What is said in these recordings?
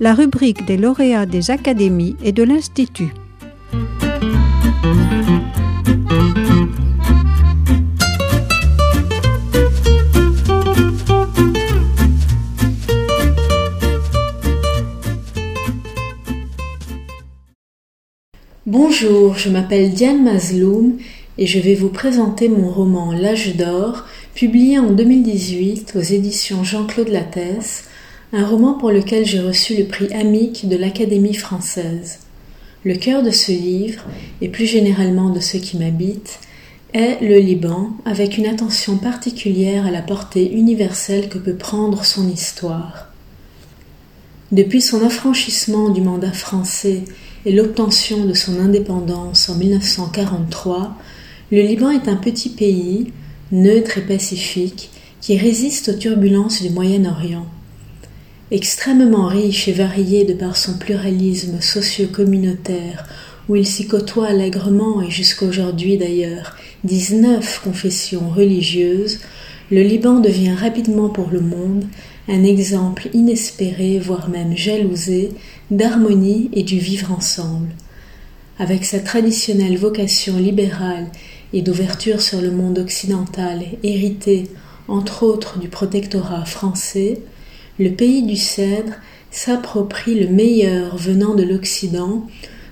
la rubrique des lauréats des académies et de l'Institut. Bonjour, je m'appelle Diane Mazloum et je vais vous présenter mon roman L'âge d'or, publié en 2018 aux éditions Jean-Claude Lattès, un roman pour lequel j'ai reçu le prix Amique de l'Académie française. Le cœur de ce livre, et plus généralement de ceux qui m'habitent, est le Liban, avec une attention particulière à la portée universelle que peut prendre son histoire. Depuis son affranchissement du mandat français et l'obtention de son indépendance en 1943, le Liban est un petit pays, neutre et pacifique, qui résiste aux turbulences du Moyen-Orient. Extrêmement riche et varié de par son pluralisme socio-communautaire, où il s'y côtoie allègrement et jusqu'aujourd'hui d'ailleurs 19 confessions religieuses, le Liban devient rapidement pour le monde un exemple inespéré, voire même jalousé, d'harmonie et du vivre ensemble. Avec sa traditionnelle vocation libérale et d'ouverture sur le monde occidental héritée entre autres du protectorat français, le pays du cèdre s'approprie le meilleur venant de l'Occident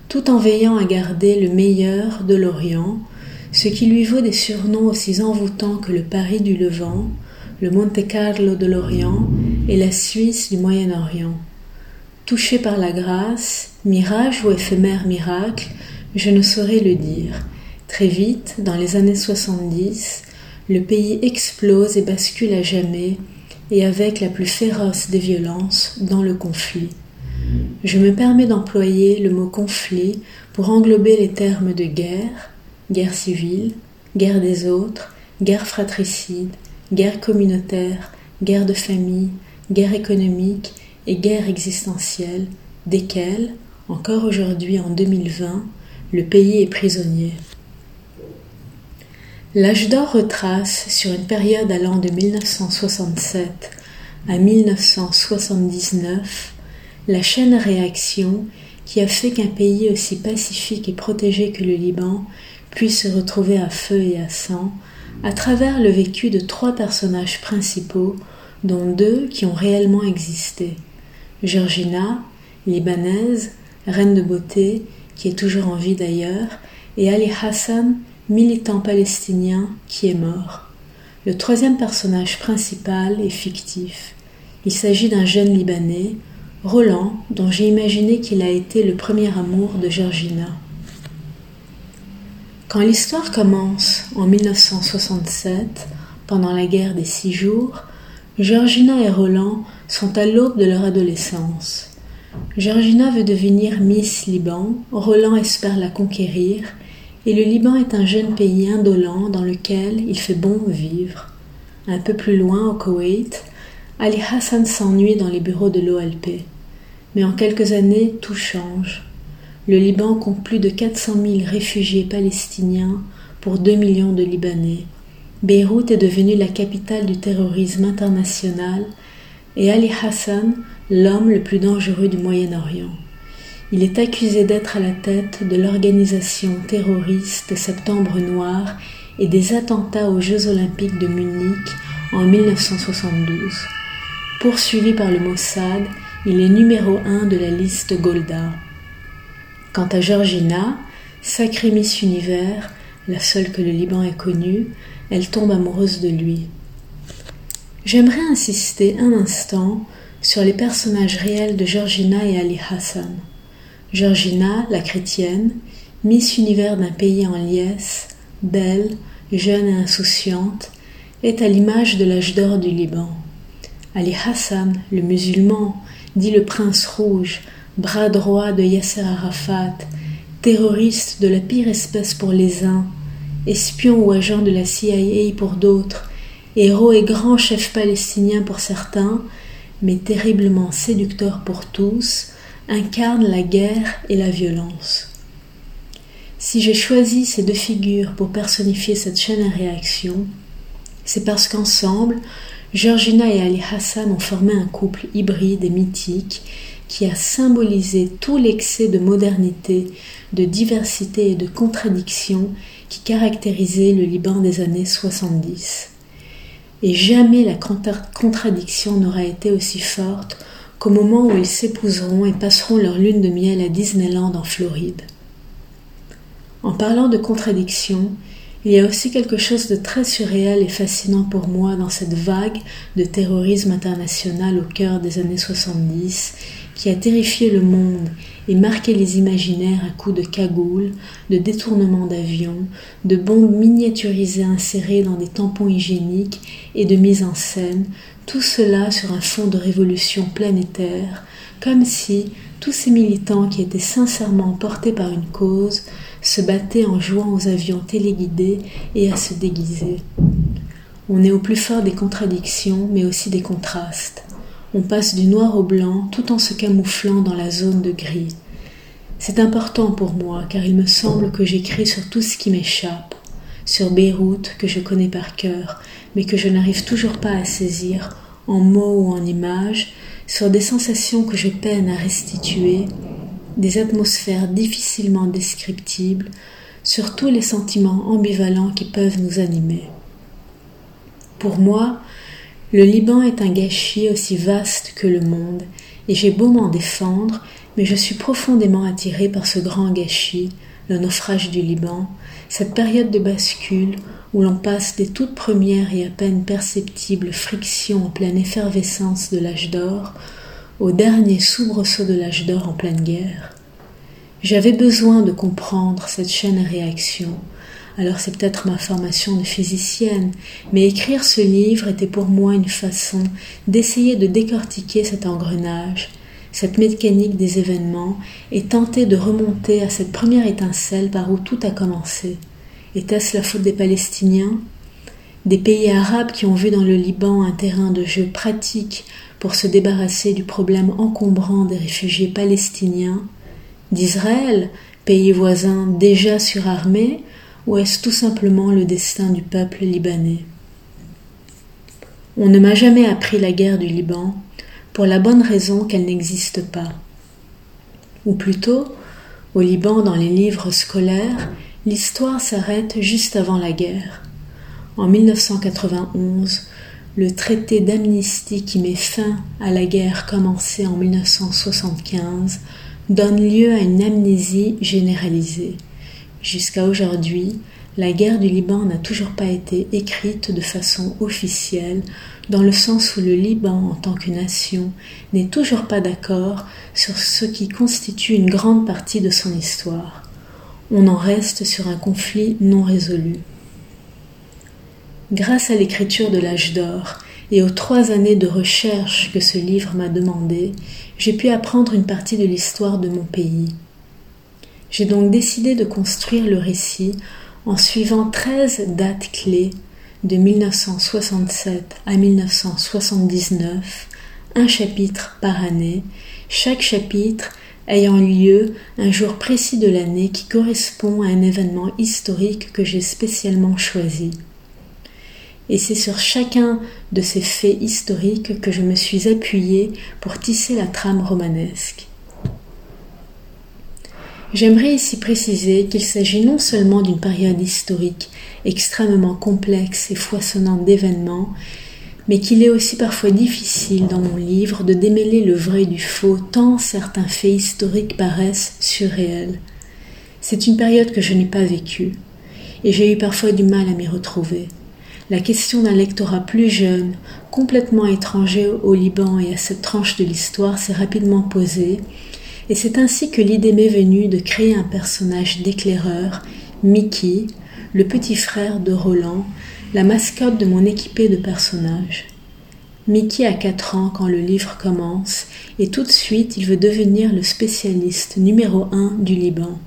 tout en veillant à garder le meilleur de l'Orient, ce qui lui vaut des surnoms aussi envoûtants que le Paris du Levant, le Monte Carlo de l'Orient et la Suisse du Moyen-Orient. Touché par la grâce, mirage ou éphémère miracle, je ne saurais le dire. Très vite, dans les années 70, le pays explose et bascule à jamais, et avec la plus féroce des violences, dans le conflit. Je me permets d'employer le mot conflit pour englober les termes de guerre, guerre civile, guerre des autres, guerre fratricide, guerre communautaire, guerre de famille, guerre économique et guerre existentielle, desquelles, encore aujourd'hui en 2020, le pays est prisonnier. L'âge d'or retrace, sur une période allant de 1967 à 1979, la chaîne réaction qui a fait qu'un pays aussi pacifique et protégé que le Liban puisse se retrouver à feu et à sang à travers le vécu de trois personnages principaux, dont deux qui ont réellement existé. Georgina, libanaise, reine de beauté, qui est toujours en vie d'ailleurs, et Ali Hassan, militant palestinien, qui est mort. Le troisième personnage principal est fictif. Il s'agit d'un jeune Libanais, Roland, dont j'ai imaginé qu'il a été le premier amour de Georgina. Quand l'histoire commence en 1967, pendant la guerre des six jours, Georgina et Roland sont à l'aube de leur adolescence. Georgina veut devenir Miss Liban, Roland espère la conquérir, et le Liban est un jeune pays indolent dans lequel il fait bon vivre. Un peu plus loin, au Koweït, Ali Hassan s'ennuie dans les bureaux de l'OLP. Mais en quelques années, tout change. Le Liban compte plus de 400 000 réfugiés palestiniens pour 2 millions de Libanais. Beyrouth est devenue la capitale du terrorisme international et Ali Hassan, l'homme le plus dangereux du Moyen-Orient. Il est accusé d'être à la tête de l'organisation terroriste Septembre Noir et des attentats aux Jeux olympiques de Munich en 1972. Poursuivi par le Mossad, il est numéro un de la liste Golda. Quant à Georgina, sacrée Miss Univers, la seule que le Liban ait connue, elle tombe amoureuse de lui. J'aimerais insister un instant sur les personnages réels de Georgina et Ali Hassan. Georgina, la chrétienne, Miss Univers d'un pays en liesse, belle, jeune et insouciante, est à l'image de l'âge d'or du Liban. Ali Hassan, le musulman, dit le prince rouge, bras droit de Yasser Arafat, terroriste de la pire espèce pour les uns, espion ou agent de la CIA pour d'autres, héros et grand chef palestinien pour certains, mais terriblement séducteur pour tous, incarne la guerre et la violence. Si j'ai choisi ces deux figures pour personnifier cette chaîne à réaction, c'est parce qu'ensemble, Georgina et Ali Hassan ont formé un couple hybride et mythique qui a symbolisé tout l'excès de modernité, de diversité et de contradiction qui caractérisait le Liban des années 70. Et jamais la contradiction n'aura été aussi forte qu'au moment où ils s'épouseront et passeront leur lune de miel à Disneyland en Floride. En parlant de contradiction, il y a aussi quelque chose de très surréel et fascinant pour moi dans cette vague de terrorisme international au cœur des années 70 qui a terrifié le monde et marqué les imaginaires à coups de cagoules, de détournements d'avions, de bombes miniaturisées insérées dans des tampons hygiéniques et de mise en scène, tout cela sur un fond de révolution planétaire, comme si tous ces militants qui étaient sincèrement portés par une cause se battaient en jouant aux avions téléguidés et à se déguiser. On est au plus fort des contradictions, mais aussi des contrastes. On passe du noir au blanc tout en se camouflant dans la zone de gris. C'est important pour moi car il me semble que j'écris sur tout ce qui m'échappe, sur Beyrouth que je connais par cœur, mais que je n'arrive toujours pas à saisir en mots ou en images, sur des sensations que je peine à restituer, des atmosphères difficilement descriptibles, sur tous les sentiments ambivalents qui peuvent nous animer. Pour moi, le Liban est un gâchis aussi vaste que le monde, et j'ai beau m'en défendre, mais je suis profondément attiré par ce grand gâchis, le naufrage du Liban, cette période de bascule où l'on passe des toutes premières et à peine perceptibles frictions en pleine effervescence de l'âge d'or au dernier soubresaut de l'âge d'or en pleine guerre. J'avais besoin de comprendre cette chaîne à réaction. Alors c'est peut-être ma formation de physicienne, mais écrire ce livre était pour moi une façon d'essayer de décortiquer cet engrenage, cette mécanique des événements, et tenter de remonter à cette première étincelle par où tout a commencé. Était-ce la faute des Palestiniens Des pays arabes qui ont vu dans le Liban un terrain de jeu pratique pour se débarrasser du problème encombrant des réfugiés palestiniens, d'Israël, pays voisin déjà surarmé, ou est-ce tout simplement le destin du peuple libanais? On ne m'a jamais appris la guerre du Liban, pour la bonne raison qu'elle n'existe pas. Ou plutôt, au Liban, dans les livres scolaires, l'histoire s'arrête juste avant la guerre. En 1991, le traité d'amnistie qui met fin à la guerre commencée en 1975 donne lieu à une amnésie généralisée. Jusqu'à aujourd'hui, la guerre du Liban n'a toujours pas été écrite de façon officielle, dans le sens où le Liban, en tant que nation, n'est toujours pas d'accord sur ce qui constitue une grande partie de son histoire. On en reste sur un conflit non résolu. Grâce à l'écriture de l'âge d'or et aux trois années de recherche que ce livre m'a demandé, j'ai pu apprendre une partie de l'histoire de mon pays. J'ai donc décidé de construire le récit en suivant 13 dates clés de 1967 à 1979, un chapitre par année, chaque chapitre ayant lieu un jour précis de l'année qui correspond à un événement historique que j'ai spécialement choisi et c'est sur chacun de ces faits historiques que je me suis appuyée pour tisser la trame romanesque. J'aimerais ici préciser qu'il s'agit non seulement d'une période historique extrêmement complexe et foisonnante d'événements, mais qu'il est aussi parfois difficile dans mon livre de démêler le vrai du faux tant certains faits historiques paraissent surréels. C'est une période que je n'ai pas vécue, et j'ai eu parfois du mal à m'y retrouver. La question d'un lectorat plus jeune, complètement étranger au Liban et à cette tranche de l'histoire s'est rapidement posée, et c'est ainsi que l'idée m'est venue de créer un personnage d'éclaireur, Mickey, le petit frère de Roland, la mascotte de mon équipé de personnages. Mickey a 4 ans quand le livre commence, et tout de suite il veut devenir le spécialiste numéro un du Liban.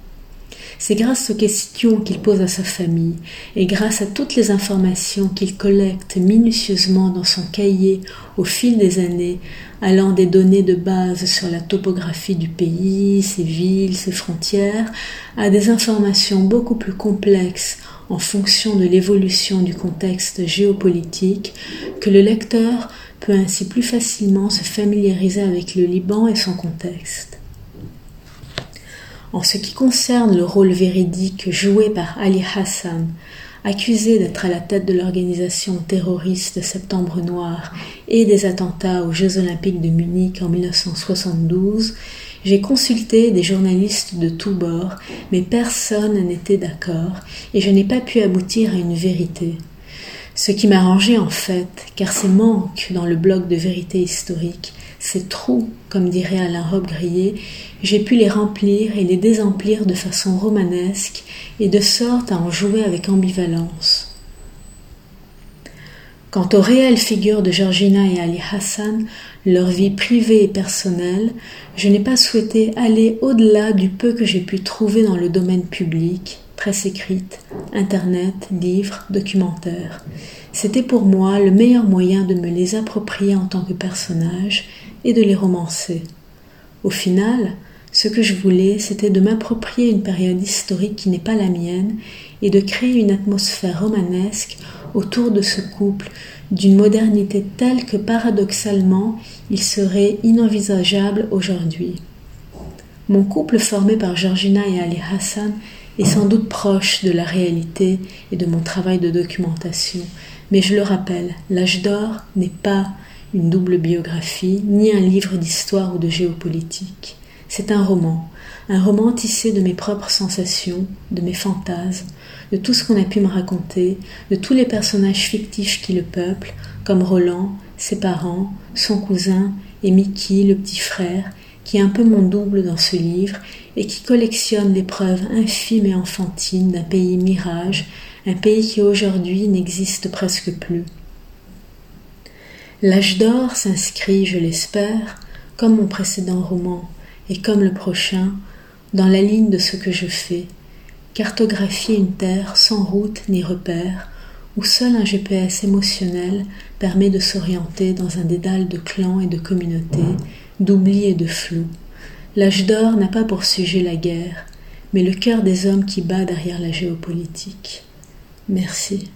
C'est grâce aux questions qu'il pose à sa famille et grâce à toutes les informations qu'il collecte minutieusement dans son cahier au fil des années, allant des données de base sur la topographie du pays, ses villes, ses frontières, à des informations beaucoup plus complexes en fonction de l'évolution du contexte géopolitique, que le lecteur peut ainsi plus facilement se familiariser avec le Liban et son contexte. En ce qui concerne le rôle véridique joué par Ali Hassan, accusé d'être à la tête de l'organisation terroriste Septembre Noir et des attentats aux Jeux olympiques de Munich en 1972, j'ai consulté des journalistes de tous bords, mais personne n'était d'accord et je n'ai pas pu aboutir à une vérité. Ce qui m'arrangeait en fait, car ces manques dans le bloc de vérité historique, ces trous, comme dirait Alain Robbe-Grillet, j'ai pu les remplir et les désemplir de façon romanesque et de sorte à en jouer avec ambivalence. Quant aux réelles figures de Georgina et Ali Hassan, leur vie privée et personnelle, je n'ai pas souhaité aller au-delà du peu que j'ai pu trouver dans le domaine public, presse écrite, internet, livres, documentaires. C'était pour moi le meilleur moyen de me les approprier en tant que personnage et de les romancer. Au final, ce que je voulais, c'était de m'approprier une période historique qui n'est pas la mienne et de créer une atmosphère romanesque autour de ce couple d'une modernité telle que paradoxalement il serait inenvisageable aujourd'hui. Mon couple formé par Georgina et Ali Hassan est sans doute proche de la réalité et de mon travail de documentation, mais je le rappelle, L'âge d'or n'est pas une double biographie, ni un livre d'histoire ou de géopolitique. C'est un roman, un roman tissé de mes propres sensations, de mes fantasmes, de tout ce qu'on a pu me raconter, de tous les personnages fictifs qui le peuplent, comme Roland, ses parents, son cousin et Mickey, le petit frère, qui est un peu mon double dans ce livre et qui collectionne les preuves infimes et enfantines d'un pays mirage, un pays qui aujourd'hui n'existe presque plus. L'âge d'or s'inscrit, je l'espère, comme mon précédent roman et comme le prochain, dans la ligne de ce que je fais, cartographier une terre sans route ni repère, où seul un GPS émotionnel permet de s'orienter dans un dédale de clans et de communautés, d'oubli et de flou. L'âge d'or n'a pas pour sujet la guerre, mais le cœur des hommes qui bat derrière la géopolitique. Merci.